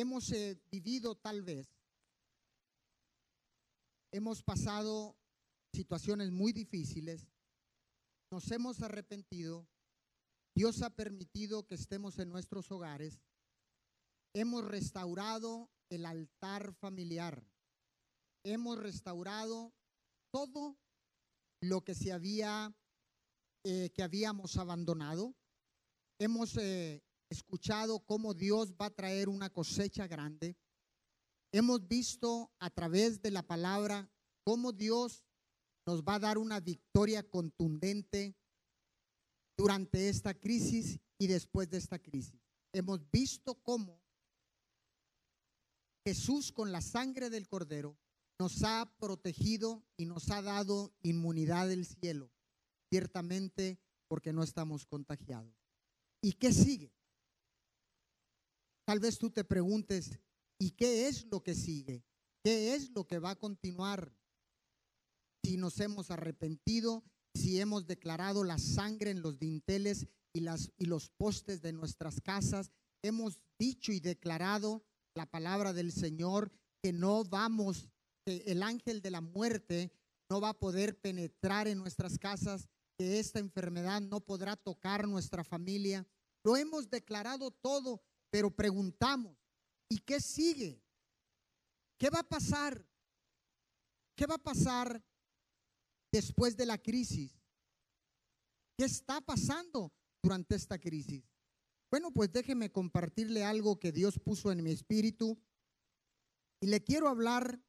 hemos eh, vivido tal vez, hemos pasado situaciones muy difíciles, nos hemos arrepentido, Dios ha permitido que estemos en nuestros hogares, hemos restaurado el altar familiar, hemos restaurado todo lo que se había, eh, que habíamos abandonado, hemos eh, escuchado cómo Dios va a traer una cosecha grande. Hemos visto a través de la palabra cómo Dios nos va a dar una victoria contundente durante esta crisis y después de esta crisis. Hemos visto cómo Jesús con la sangre del cordero nos ha protegido y nos ha dado inmunidad del cielo, ciertamente porque no estamos contagiados. ¿Y qué sigue? Tal vez tú te preguntes, ¿y qué es lo que sigue? ¿Qué es lo que va a continuar? Si nos hemos arrepentido, si hemos declarado la sangre en los dinteles y, los postes de nuestras casas, hemos dicho y declarado la palabra del Señor que no vamos, que el ángel de la muerte no va a poder penetrar en nuestras casas, que esta enfermedad no podrá tocar nuestra familia. Lo hemos declarado todo pero preguntamos, ¿y qué sigue? ¿Qué va a pasar? ¿Qué va a pasar después de la crisis? ¿Qué está pasando durante esta crisis? Bueno, pues déjeme compartirle algo que Dios puso en mi espíritu y le quiero hablar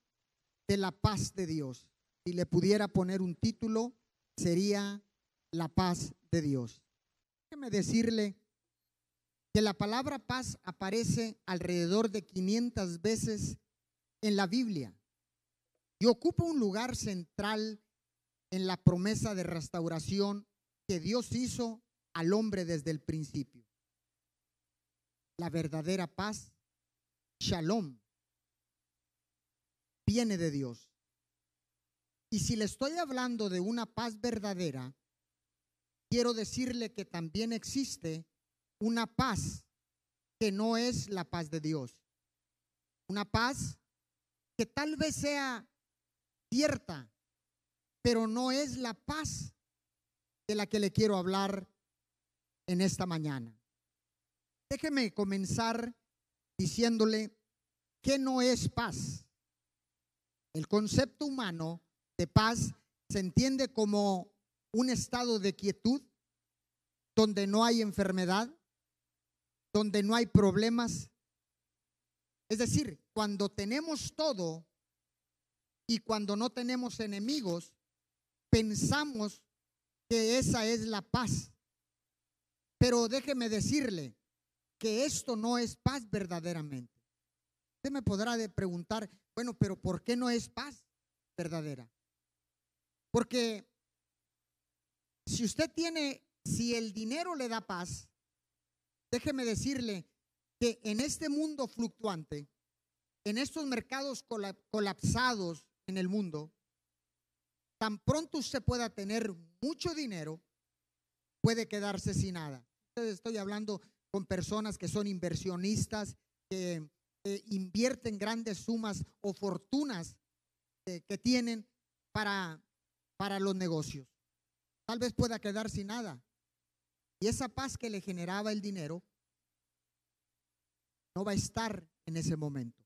de la paz de Dios. Si le pudiera poner un título, sería la paz de Dios. Déjeme decirle que la palabra paz aparece alrededor de 500 veces en la Biblia y ocupa un lugar central en la promesa de restauración que Dios hizo al hombre desde el principio. La verdadera paz, shalom, viene de Dios. Y si le estoy hablando de una paz verdadera, quiero decirle que también existe una paz que no es la paz de Dios. Una paz que tal vez sea cierta, pero no es la paz de la que le quiero hablar en esta mañana. Déjeme comenzar diciéndole que no es paz. El concepto humano de paz se entiende como un estado de quietud donde no hay enfermedad, donde no hay problemas. Es decir, cuando tenemos todo y cuando no tenemos enemigos, pensamos que esa es la paz. Pero déjeme decirle que esto no es paz verdaderamente. Usted me podrá preguntar, bueno, pero ¿por qué no es paz verdadera? Porque si usted tiene, si el dinero le da paz, Déjeme decirle que en este mundo fluctuante, en estos mercados colapsados en el mundo, tan pronto usted pueda tener mucho dinero, puede quedarse sin nada. Estoy hablando con personas que son inversionistas, que, invierten grandes sumas o fortunas que, que tienen para, para los negocios. Tal vez pueda quedar sin nada. Y esa paz que le generaba el dinero no va a estar en ese momento.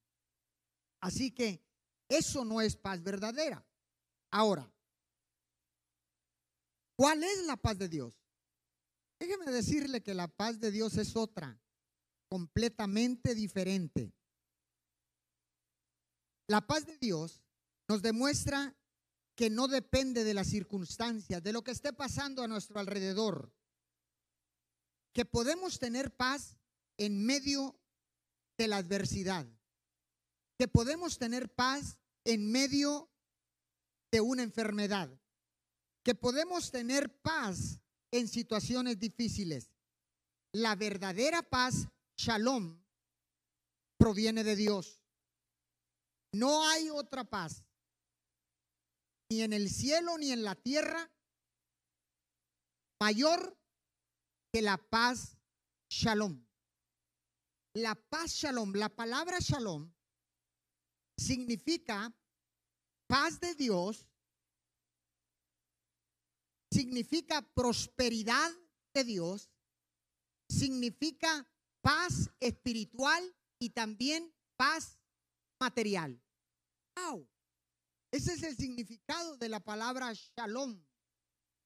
Así que eso no es paz verdadera. Ahora, ¿cuál es la paz de Dios? Déjeme decirle que la paz de Dios es otra, completamente diferente. La paz de Dios nos demuestra que no depende de las circunstancias, de lo que esté pasando a nuestro alrededor que podemos tener paz en medio de la adversidad, que podemos tener paz en medio de una enfermedad, que podemos tener paz en situaciones difíciles. La verdadera paz, shalom, proviene de Dios. No hay otra paz, ni en el cielo ni en la tierra, mayor que la paz shalom. la paz shalom, la palabra shalom significa paz de Dios, significa prosperidad de Dios, significa paz espiritual y también paz material. Wow. Ese es el significado de la palabra shalom,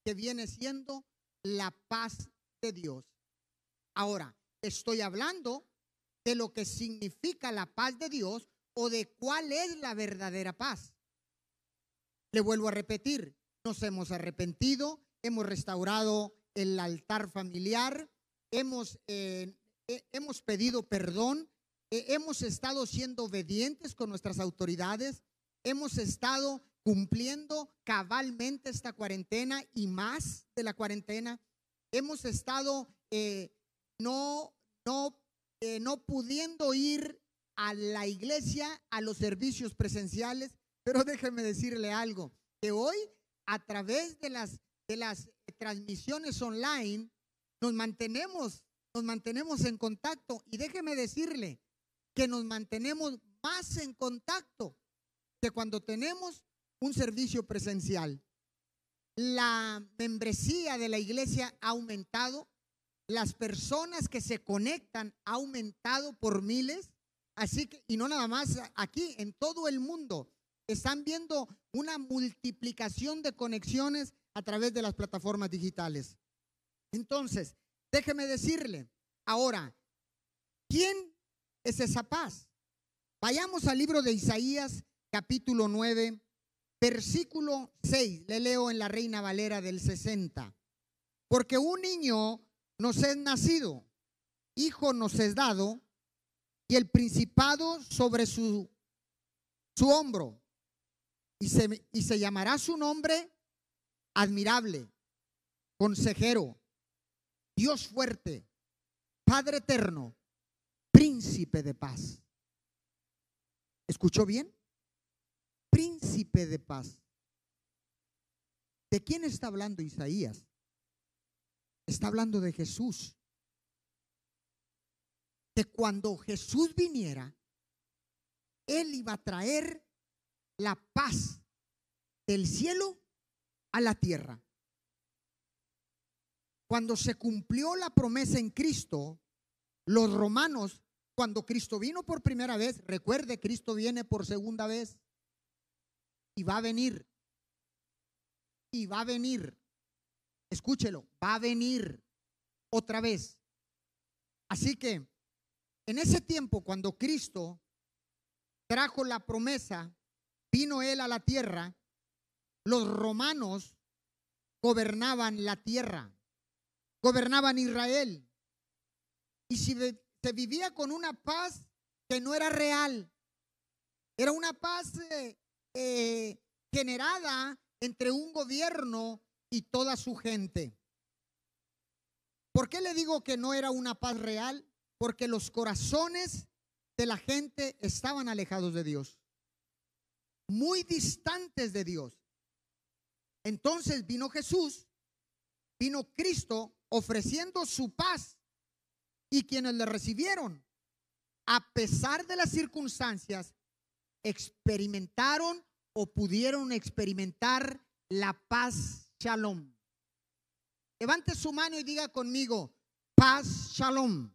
que viene siendo la paz de Dios. Ahora, estoy hablando de lo que significa la paz de Dios o de cuál es la verdadera paz. Le vuelvo a repetir, nos hemos arrepentido, hemos restaurado el altar familiar, hemos, eh, hemos pedido perdón, eh, hemos estado siendo obedientes con nuestras autoridades, hemos estado cumpliendo cabalmente esta cuarentena y más de la cuarentena, hemos estado eh, no, no, no pudiendo ir a la iglesia, a los servicios presenciales, pero déjeme decirle algo, que hoy a través de las, de las transmisiones online nos mantenemos, nos mantenemos en contacto y déjeme decirle que nos mantenemos más en contacto que cuando tenemos un servicio presencial. La membresía de la iglesia ha aumentado, las personas que se conectan ha aumentado por miles, así que, y no nada más aquí, en todo el mundo, están viendo una multiplicación de conexiones a través de las plataformas digitales. Entonces, déjeme decirle, ahora, ¿quién es esa paz? Vayamos al libro de Isaías capítulo 9, versículo 6. Le leo en la Reina Valera del 60. Porque un niño nos es nacido, hijo nos es dado, y el principado sobre su, su hombro, y se, y se llamará su nombre admirable, consejero, Dios fuerte, Padre eterno, príncipe de paz. ¿Escuchó bien? Príncipe de paz. ¿De quién está hablando Isaías? Está hablando de Jesús. Que cuando Jesús viniera, Él iba a traer la paz del cielo a la tierra. Cuando se cumplió la promesa en Cristo, los romanos, cuando Cristo vino por primera vez, recuerde, Cristo viene por segunda vez y va a venir. Y va a venir. Escúchelo, va a venir otra vez. Así que en ese tiempo, cuando Cristo trajo la promesa, vino Él a la tierra, los romanos gobernaban la tierra, gobernaban Israel. Y si se vivía con una paz que no era real, era una paz eh, eh, generada entre un gobierno y toda su gente. ¿Por qué le digo que no era una paz real? Porque los corazones de la gente estaban alejados de Dios, muy distantes de Dios. Entonces vino Jesús, vino Cristo ofreciendo su paz y quienes le recibieron, a pesar de las circunstancias, experimentaron o pudieron experimentar la paz shalom. Levante su mano y diga conmigo, paz shalom.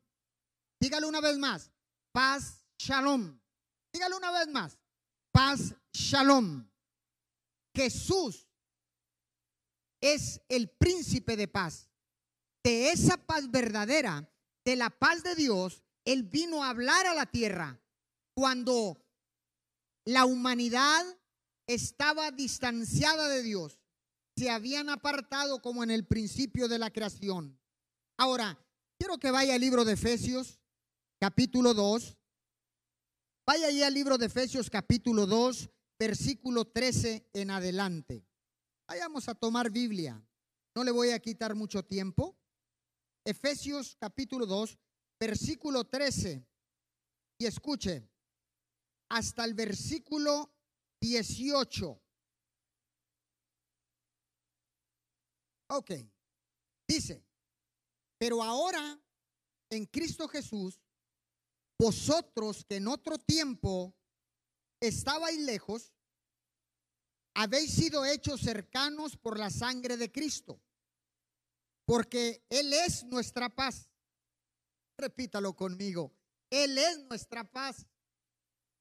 Dígalo una vez más, paz shalom. Dígalo una vez más, paz shalom. Jesús es el príncipe de paz. De esa paz verdadera, de la paz de Dios, Él vino a hablar a la tierra cuando la humanidad estaba distanciada de Dios, se habían apartado como en el principio de la creación. Ahora, quiero que vaya al libro de Efesios, capítulo 2. Vaya ahí al libro de Efesios, capítulo 2, versículo 13 en adelante. Vayamos a tomar Biblia. No le voy a quitar mucho tiempo. Efesios capítulo 2, versículo 13. Y escuche, hasta el versículo 18. Ok, dice, pero ahora en Cristo Jesús, vosotros que en otro tiempo estabais lejos, habéis sido hechos cercanos por la sangre de Cristo, porque Él es nuestra paz. Repítalo conmigo, Él es nuestra paz.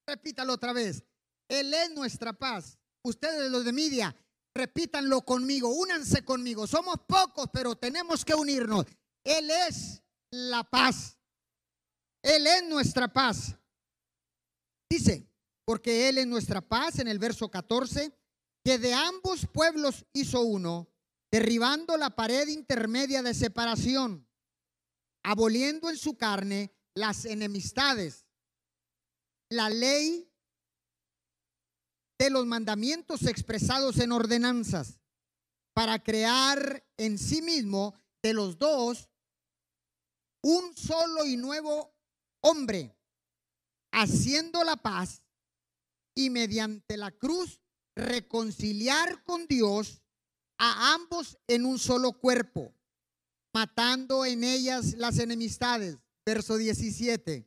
Repítalo otra vez, Él es nuestra paz. Ustedes los de media, repítanlo conmigo, únanse conmigo. Somos pocos, pero tenemos que unirnos. Él es la paz. Él es nuestra paz. Dice, porque Él es nuestra paz en el verso 14 que de ambos pueblos hizo uno, derribando la pared intermedia de separación, aboliendo en su carne las enemistades, la ley de los mandamientos expresados en ordenanzas, para crear en sí mismo de los dos un solo y nuevo hombre, haciendo la paz y mediante la cruz reconciliar con Dios a ambos en un solo cuerpo, matando en ellas las enemistades. Verso 17.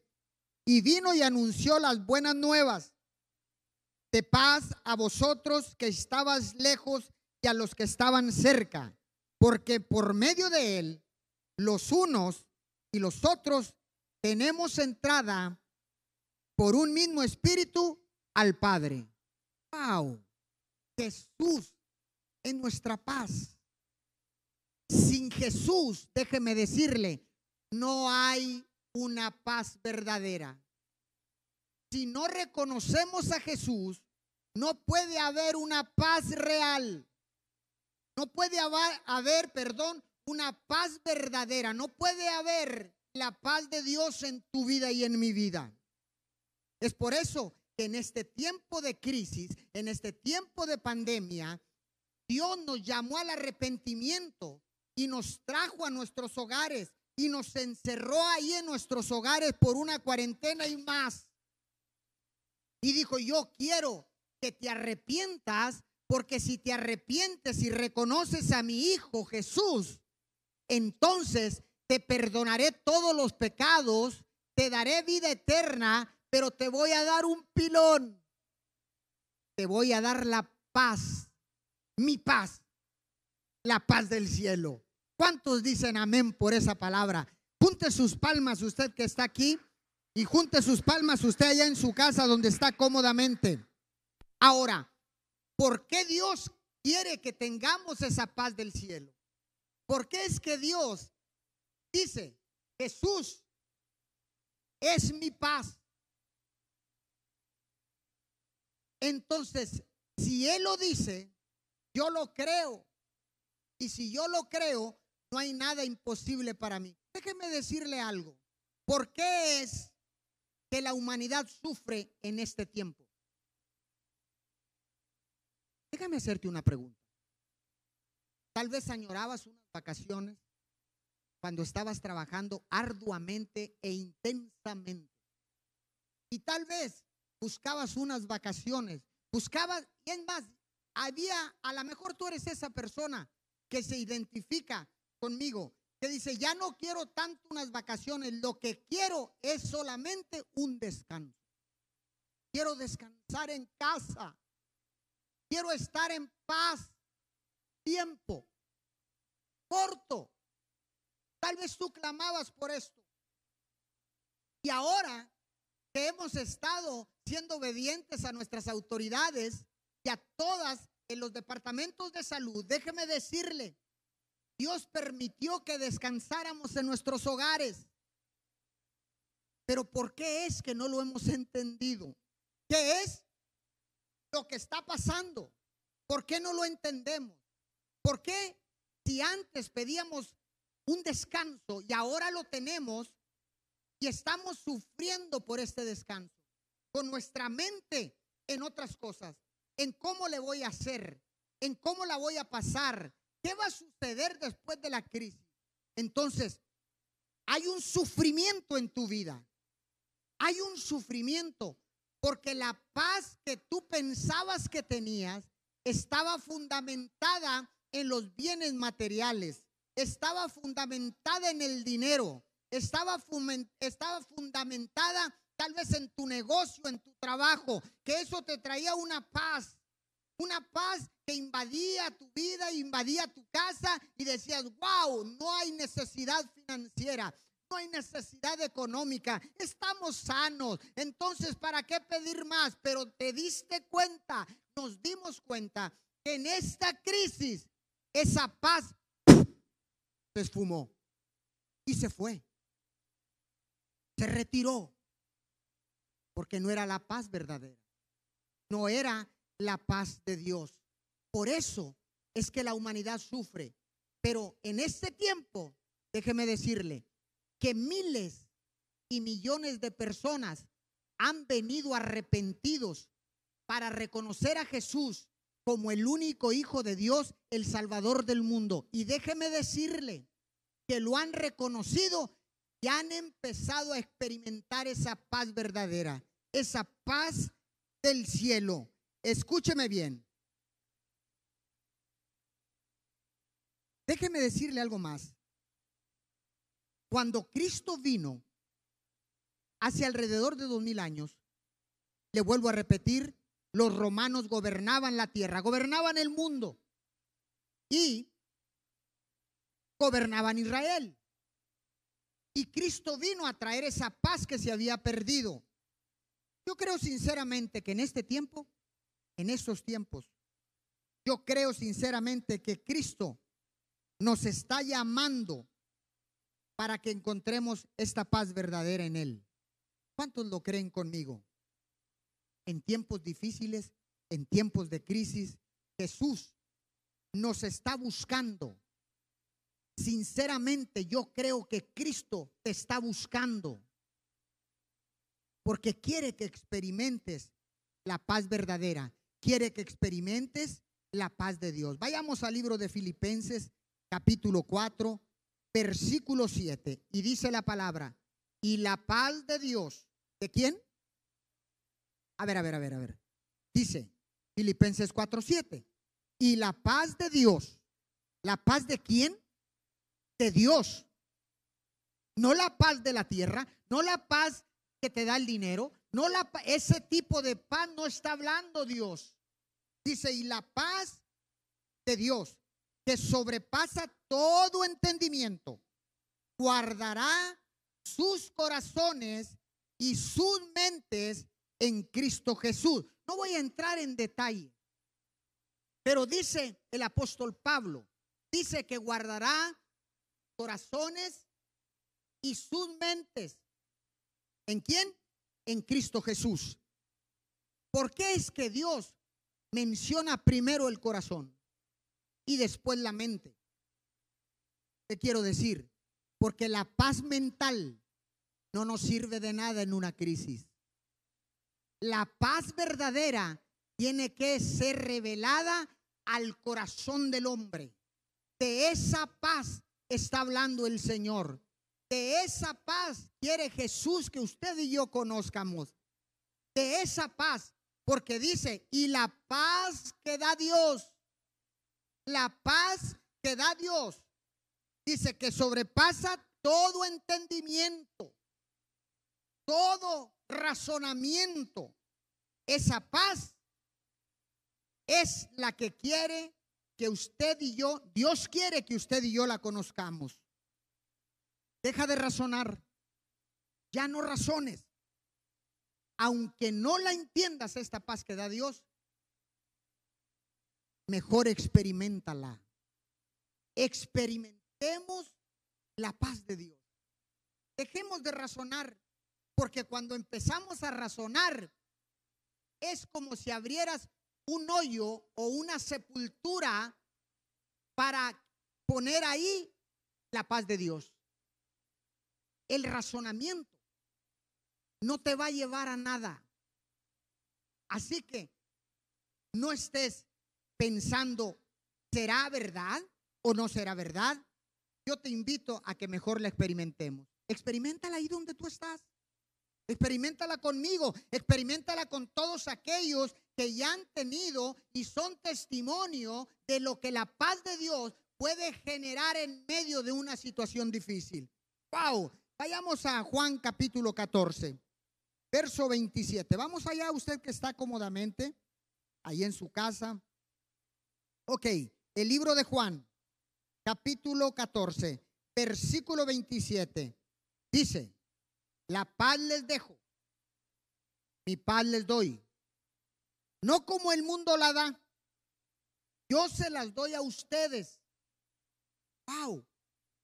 Y vino y anunció las buenas nuevas de paz a vosotros que estabas lejos y a los que estaban cerca, porque por medio de él, los unos y los otros tenemos entrada por un mismo espíritu al Padre. Wow. Jesús es nuestra paz. Sin Jesús, déjeme decirle, no hay una paz verdadera. Si no reconocemos a Jesús, no puede haber una paz real. No puede haber, haber, perdón, una paz verdadera. No puede haber la paz de Dios en tu vida y en mi vida. Es por eso en este tiempo de crisis, en este tiempo de pandemia, Dios nos llamó al arrepentimiento y nos trajo a nuestros hogares y nos encerró ahí en nuestros hogares por una cuarentena y más. Y dijo, yo quiero que te arrepientas, porque si te arrepientes y reconoces a mi Hijo Jesús, entonces te perdonaré todos los pecados, te daré vida eterna pero te voy a dar un pilón. Te voy a dar la paz, mi paz, la paz del cielo. ¿Cuántos dicen amén por esa palabra? Junte sus palmas usted que está aquí y junte sus palmas usted allá en su casa donde está cómodamente. Ahora, ¿por qué Dios quiere que tengamos esa paz del cielo? ¿Por qué es que Dios dice, Jesús es mi paz? Entonces, si Él lo dice, yo lo creo. Y si yo lo creo, no hay nada imposible para mí. Déjeme decirle algo. ¿Por qué es que la humanidad sufre en este tiempo? Déjame hacerte una pregunta. Tal vez añorabas unas vacaciones cuando estabas trabajando arduamente e intensamente. Y tal vez buscabas unas vacaciones, buscabas, y más, había, a lo mejor tú eres esa persona que se identifica conmigo, que dice, ya no quiero tanto unas vacaciones, lo que quiero es solamente un descanso. Quiero descansar en casa. Quiero estar en paz. Tiempo. Corto. Tal vez tú clamabas por esto. Y ahora hemos estado siendo obedientes a nuestras autoridades y a todas en los departamentos de salud, déjeme decirle, Dios permitió que descansáramos en nuestros hogares. Pero ¿por qué es que no lo hemos entendido? ¿Qué es lo que está pasando? ¿Por qué no lo entendemos? ¿Por qué si antes pedíamos un descanso y ahora lo tenemos, y estamos sufriendo por este descanso, con nuestra mente en otras cosas, en cómo le voy a hacer, en cómo la voy a pasar, qué va a suceder después de la crisis. Entonces, hay un sufrimiento en tu vida, hay un sufrimiento, porque la paz que tú pensabas que tenías estaba fundamentada en los bienes materiales, estaba fundamentada en el dinero, estaba, estaba fundamentada tal vez en tu negocio, en tu trabajo, que eso te traía una paz, una paz que invadía tu vida, invadía tu casa y decías, wow, no hay necesidad financiera, no hay necesidad económica, estamos sanos, entonces ¿para qué pedir más? Pero te diste cuenta, nos dimos cuenta que en esta crisis esa paz se esfumó y se fue, se retiró, porque no era la paz verdadera, no era la paz de Dios. Por eso es que la humanidad sufre. Pero en este tiempo, déjeme decirle, que miles y millones de personas han venido arrepentidos para reconocer a Jesús como el único Hijo de Dios, el Salvador del mundo. Y déjeme decirle que lo han reconocido y han empezado a experimentar esa paz verdadera, esa paz del cielo. Escúcheme bien. Déjeme decirle algo más. Cuando Cristo vino hace alrededor de dos mil años, le vuelvo a repetir, los romanos gobernaban la tierra, gobernaban el mundo y gobernaban Israel. Y Cristo vino a traer esa paz que se había perdido. Yo creo sinceramente que en este tiempo, en estos tiempos, yo creo sinceramente que Cristo nos está llamando para que encontremos esta paz verdadera en Él. ¿Cuántos lo creen conmigo? En tiempos difíciles, en tiempos de crisis, Jesús nos está buscando. Sinceramente, yo creo que Cristo te está buscando porque quiere que experimentes la paz verdadera, quiere que experimentes la paz de Dios. Vayamos al libro de Filipenses capítulo 4, versículo 7. Y dice la palabra, y la paz de Dios, ¿de quién? A ver, a ver, a ver, a ver. Dice Filipenses 4, 7. Y la paz de Dios, ¿la paz de quién? De Dios. No la paz de la tierra, no la paz que te da el dinero, no la ese tipo de paz no está hablando Dios. Dice, y la paz de Dios, que sobrepasa todo entendimiento, guardará sus corazones y sus mentes en Cristo Jesús. No voy a entrar en detalle, pero dice el apóstol Pablo, dice que guardará corazones y sus mentes. ¿En quién? En Cristo Jesús. ¿Por qué es que Dios menciona primero el corazón? y después la mente. ¿Qué quiero decir? Porque la paz mental no nos sirve de nada en una crisis. La paz verdadera tiene que ser revelada al corazón del hombre. De esa paz está hablando el Señor. De esa paz quiere Jesús que usted y yo conozcamos. De esa paz, porque dice, y la paz que da Dios la paz que da Dios, dice que sobrepasa todo entendimiento, todo razonamiento. Esa paz es la que quiere que usted y yo, Dios quiere que usted y yo la conozcamos. Deja de razonar, ya no razones. Aunque no la entiendas esta paz que da Dios, mejor experimentala. Experimentemos la paz de Dios. Dejemos de razonar, porque cuando empezamos a razonar, es como si abrieras un hoyo o una sepultura para poner ahí la paz de Dios. El razonamiento no te va a llevar a nada. Así que no estés pensando, ¿será verdad o no será verdad? Yo te invito a que mejor la experimentemos. Experimentala ahí donde tú estás. Experimentala conmigo, experimentala con todos aquellos que ya han tenido y son testimonio de lo que la paz de Dios puede generar en medio de una situación difícil. Wow, vayamos a Juan capítulo 14, verso 27. Vamos allá, usted que está cómodamente, ahí en su casa. Ok, el libro de Juan, capítulo 14, versículo 27. Dice, la paz les dejo, mi paz les doy. No como el mundo la da, yo se las doy a ustedes. Wow,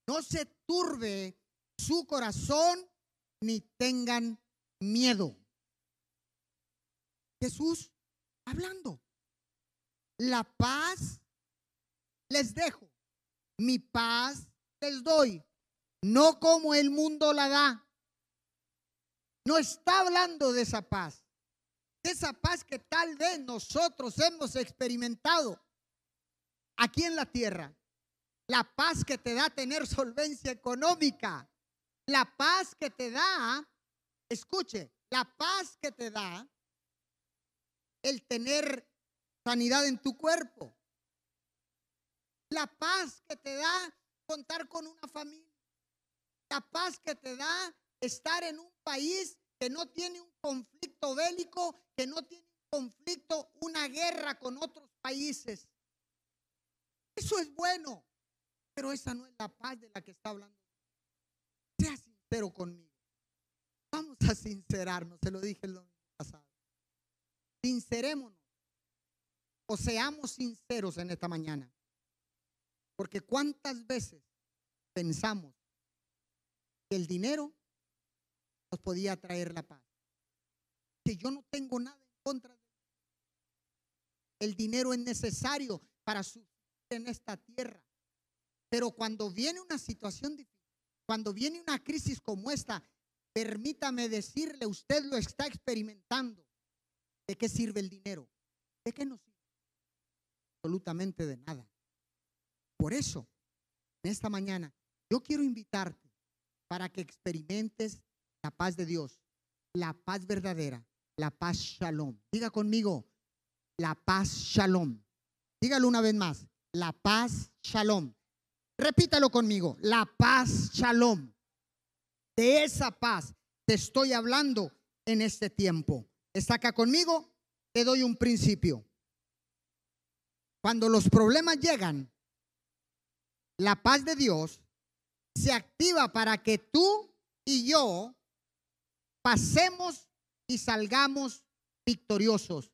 no se turbe su corazón ni tengan miedo. Jesús hablando. La paz les dejo, mi paz les doy, no como el mundo la da. No está hablando de esa paz, de esa paz que tal vez nosotros hemos experimentado aquí en la tierra. La paz que te da tener solvencia económica, la paz que te da, escuche, la paz que te da el tener sanidad en tu cuerpo. La paz que te da contar con una familia. La paz que te da estar en un país que no tiene un conflicto bélico, que no tiene un conflicto, una guerra con otros países. Eso es bueno, pero esa no es la paz de la que está hablando. Sea sincero conmigo. Sincerarnos, se lo dije el domingo pasado. Sincerémonos o seamos sinceros en esta mañana. Porque cuántas veces pensamos que el dinero nos podía traer la paz. Que yo no tengo nada en contra de el dinero es necesario para subsistir en esta tierra. Pero cuando viene una situación difícil, cuando viene una crisis como esta, permítame decirle, usted lo está experimentando. ¿De qué sirve el dinero? ¿De qué nos sirve? Absolutamente de nada. Por eso, en esta mañana, yo quiero invitarte para que experimentes la paz de Dios, la paz verdadera, la paz shalom. Diga conmigo, la paz shalom. Dígalo una vez más, la paz shalom. Repítalo conmigo, la paz shalom. De esa paz te estoy hablando en este tiempo. ¿Está acá conmigo? Te doy un principio. Cuando los problemas llegan, la paz de Dios se activa para que tú y yo pasemos y salgamos victoriosos.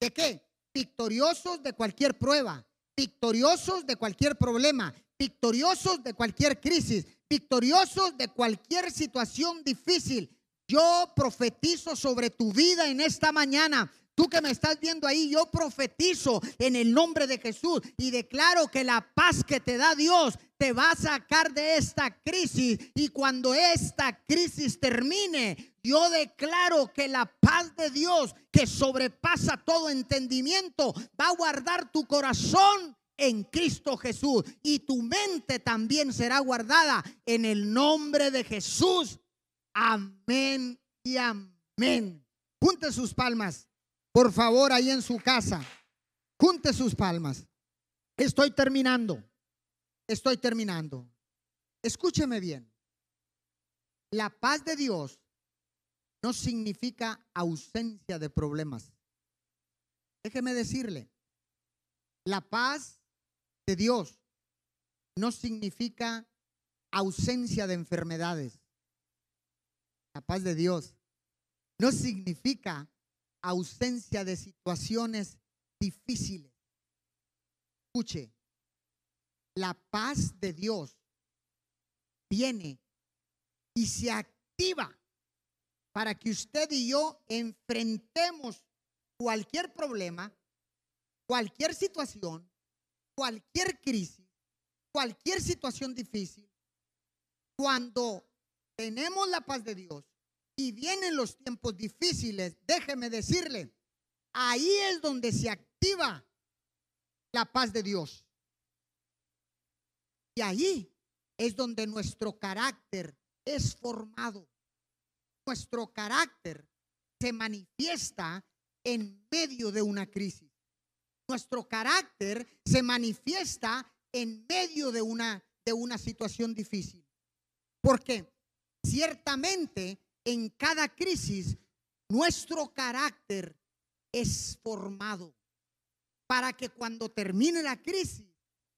¿De qué? Victoriosos de cualquier prueba, victoriosos de cualquier problema, victoriosos de cualquier crisis, victoriosos de cualquier situación difícil. Yo profetizo sobre tu vida en esta mañana. Tú que me estás viendo ahí, yo profetizo en el nombre de Jesús y declaro que la paz que te da Dios te va a sacar de esta crisis. Y cuando esta crisis termine, yo declaro que la paz de Dios que sobrepasa todo entendimiento va a guardar tu corazón en Cristo Jesús y tu mente también será guardada en el nombre de Jesús. Amén y amén. Junte sus palmas. Por favor, ahí en su casa, junte sus palmas. Estoy terminando. Estoy terminando. Escúcheme bien. La paz de Dios no significa ausencia de problemas. Déjeme decirle, la paz de Dios no significa ausencia de enfermedades. La paz de Dios no significa ausencia de situaciones difíciles. Escuche, la paz de Dios viene y se activa para que usted y yo enfrentemos cualquier problema, cualquier situación, cualquier crisis, cualquier situación difícil. Cuando tenemos la paz de Dios, y vienen los tiempos difíciles, déjeme decirle, ahí es donde se activa la paz de Dios. Y ahí es donde nuestro carácter es formado. Nuestro carácter se manifiesta en medio de una crisis. Nuestro carácter se manifiesta en medio de una, de una situación difícil. Porque ciertamente en cada crisis nuestro carácter es formado para que cuando termine la crisis,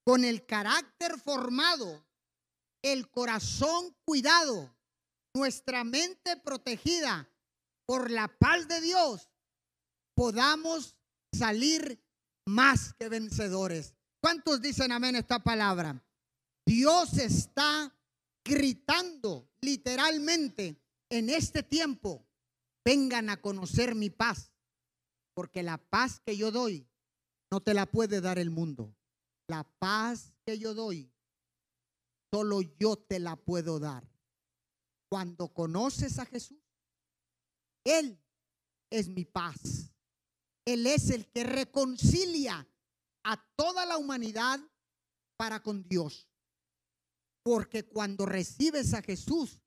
con el carácter formado, el corazón cuidado, nuestra mente protegida por la paz de Dios, podamos salir más que vencedores. ¿Cuántos dicen amén esta palabra? Dios está gritando literalmente en este tiempo, vengan a conocer mi paz, porque la paz que yo doy no te la puede dar el mundo. La paz que yo doy, solo yo te la puedo dar. Cuando conoces a Jesús, Él es mi paz. Él es el que reconcilia a toda la humanidad para con Dios. Porque cuando recibes a Jesús,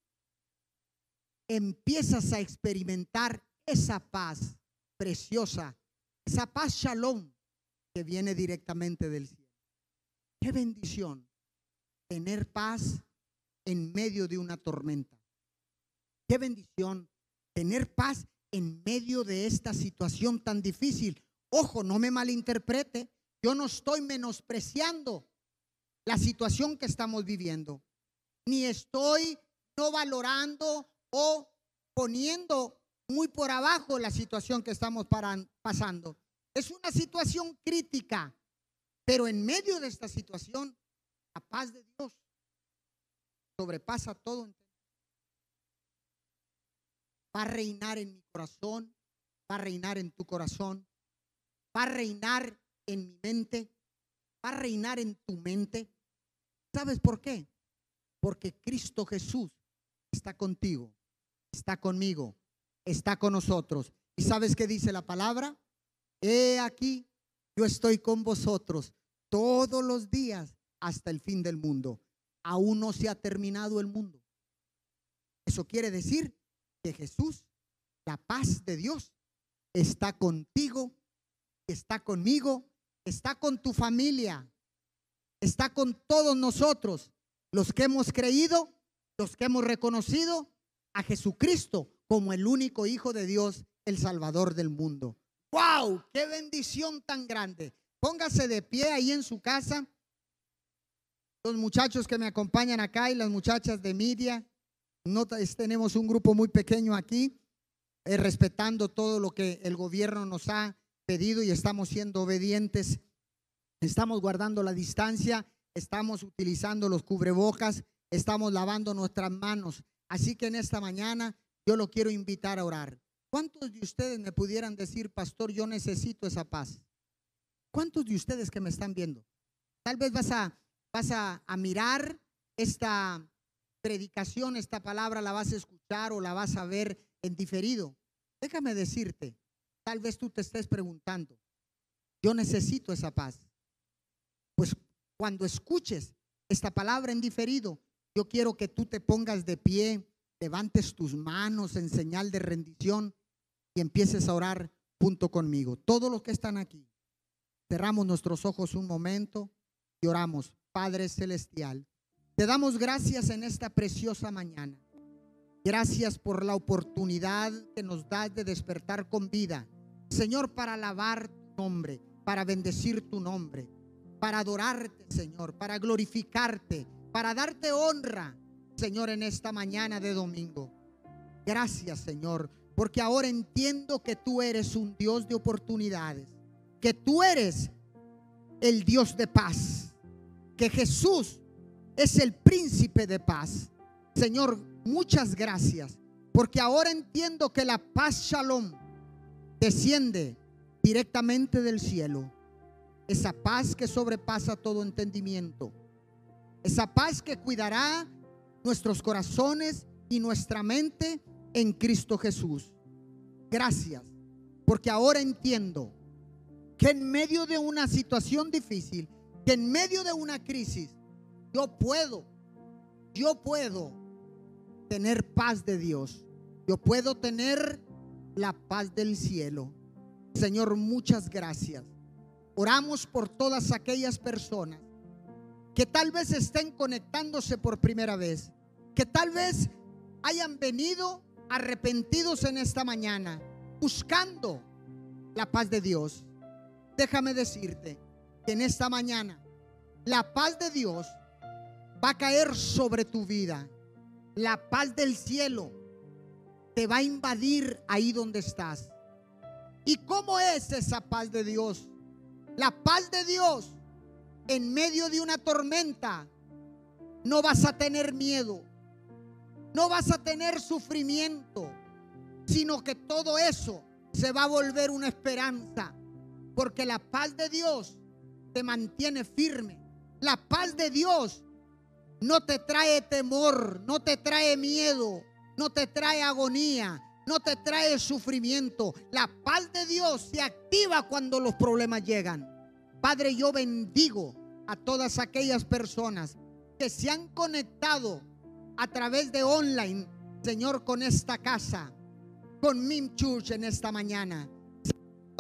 empiezas a experimentar esa paz preciosa, esa paz shalom que viene directamente del cielo. Qué bendición tener paz en medio de una tormenta. Qué bendición tener paz en medio de esta situación tan difícil. Ojo, no me malinterprete. Yo no estoy menospreciando la situación que estamos viviendo, ni estoy no valorando o poniendo muy por abajo la situación que estamos pasando. Es una situación crítica, pero en medio de esta situación, la paz de Dios sobrepasa todo. Va a reinar en mi corazón, va a reinar en tu corazón, va a reinar en mi mente, va a reinar en tu mente. ¿Sabes por qué? Porque Cristo Jesús está contigo, está conmigo, está con nosotros. ¿Y sabes qué dice la palabra? He aquí, yo estoy con vosotros todos los días hasta el fin del mundo. Aún no se ha terminado el mundo. Eso quiere decir que Jesús, la paz de Dios, está contigo, está conmigo, está con tu familia, está con todos nosotros, los que hemos creído, los que hemos reconocido a Jesucristo como el único Hijo de Dios, el Salvador del mundo. ¡Wow! ¡Qué bendición tan grande! Póngase de pie ahí en su casa. Los muchachos que me acompañan acá y las muchachas de media. Tenemos un grupo muy pequeño aquí, eh, respetando todo lo que el gobierno nos ha pedido y estamos siendo obedientes. Estamos guardando la distancia, estamos utilizando los cubrebocas, estamos lavando nuestras manos. Así que en esta mañana yo lo quiero invitar a orar. ¿Cuántos de ustedes me pudieran decir, pastor, yo necesito esa paz? ¿Cuántos de ustedes que me están viendo? Tal vez vas a, vas a mirar esta predicación, esta palabra la vas a escuchar o la vas a ver en diferido. Déjame decirte, tal vez tú te estés preguntando, yo necesito esa paz. Pues cuando escuches esta palabra en diferido, yo quiero que tú te pongas de pie, levantes tus manos en señal de rendición y empieces a orar junto conmigo. Todos los que están aquí, cerramos nuestros ojos un momento y oramos. Padre Celestial, te damos gracias en esta preciosa mañana. Gracias por la oportunidad que nos das de despertar con vida. Señor, para alabar tu nombre, para bendecir tu nombre, para adorarte, Señor, para glorificarte, para darte honra, Señor, en esta mañana de domingo. Gracias, Señor, porque ahora entiendo que tú eres un Dios de oportunidades, que tú eres el Dios de paz, que Jesús es el príncipe de paz. Señor, muchas gracias, porque ahora entiendo que la paz shalom desciende directamente del cielo. Esa paz que sobrepasa todo entendimiento. Esa paz que cuidará nuestros corazones y nuestra mente en Cristo Jesús. Gracias, porque ahora entiendo que en medio de una situación difícil, que en medio de una crisis, yo puedo, yo puedo tener paz de Dios. Yo puedo tener la paz del cielo. Señor, muchas gracias. Oramos por todas aquellas personas que tal vez estén conectándose por primera vez, que tal vez hayan venido arrepentidos en esta mañana buscando la paz de Dios, déjame decirte que en esta mañana la paz de Dios va a caer sobre tu vida. La paz del cielo te va a invadir ahí donde estás. ¿Y cómo es esa paz de Dios? La paz de Dios en medio de una tormenta. No vas a tener miedo. No vas a tener sufrimiento. Sino que todo eso se va a volver una esperanza. Porque la paz de Dios te mantiene firme. La paz de Dios no te trae temor, no te trae miedo, no te trae agonía, no te trae sufrimiento. La paz de Dios se activa cuando los problemas llegan. Padre, yo bendigo a todas aquellas personas que se han conectado a través de online, Señor, con esta casa, con Mim Church en esta mañana.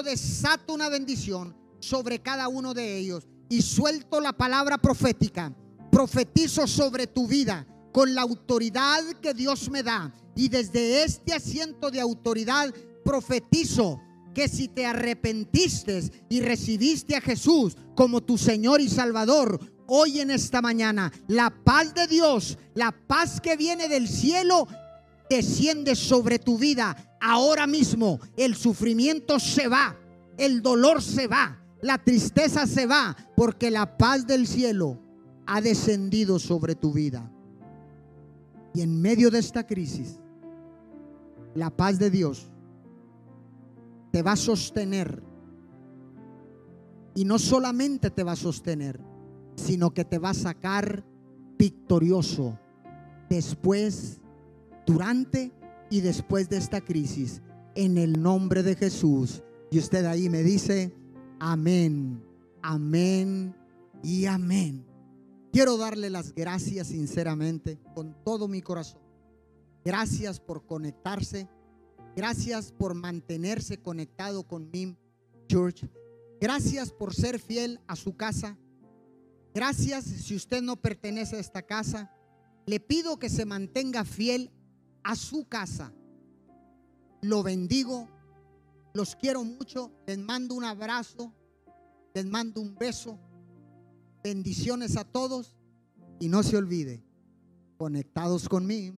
Desato una bendición sobre cada uno de ellos y suelto la palabra profética. Profetizo sobre tu vida con la autoridad que Dios me da. Y desde este asiento de autoridad profetizo que si te arrepentiste y recibiste a Jesús como tu Señor y Salvador, hoy en esta mañana, la paz de Dios, la paz que viene del cielo, desciende sobre tu vida. Ahora mismo el sufrimiento se va, el dolor se va, la tristeza se va, porque la paz del cielo ha descendido sobre tu vida. Y en medio de esta crisis, la paz de Dios te va a sostener. Y no solamente te va a sostener, sino que te va a sacar victorioso después, durante y después de esta crisis. En el nombre de Jesús. Y usted ahí me dice, amén, amén y amén. Quiero darle las gracias sinceramente con todo mi corazón. Gracias por conectarse. Gracias por mantenerse conectado con MIM Church. Gracias por ser fiel a su casa. Gracias si usted no pertenece a esta casa. Le pido que se mantenga fiel a su casa. Lo bendigo. Los quiero mucho. Les mando un abrazo. Les mando un beso. Bendiciones a todos. Y no se olvide, conectados conmigo.